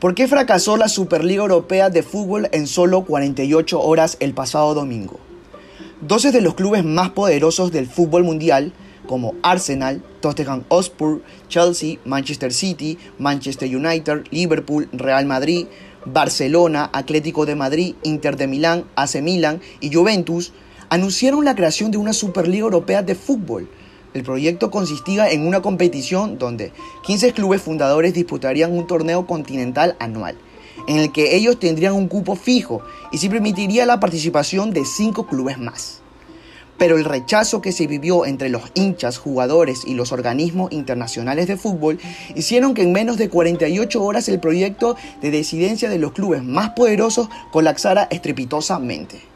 ¿Por qué fracasó la Superliga Europea de Fútbol en solo 48 horas el pasado domingo? 12 de los clubes más poderosos del fútbol mundial, como Arsenal, Tottenham Hotspur, Chelsea, Manchester City, Manchester United, Liverpool, Real Madrid, Barcelona, Atlético de Madrid, Inter de Milán, AC Milan y Juventus, anunciaron la creación de una Superliga Europea de Fútbol el proyecto consistía en una competición donde 15 clubes fundadores disputarían un torneo continental anual, en el que ellos tendrían un cupo fijo y se permitiría la participación de 5 clubes más. Pero el rechazo que se vivió entre los hinchas, jugadores y los organismos internacionales de fútbol hicieron que en menos de 48 horas el proyecto de decidencia de los clubes más poderosos colapsara estrepitosamente.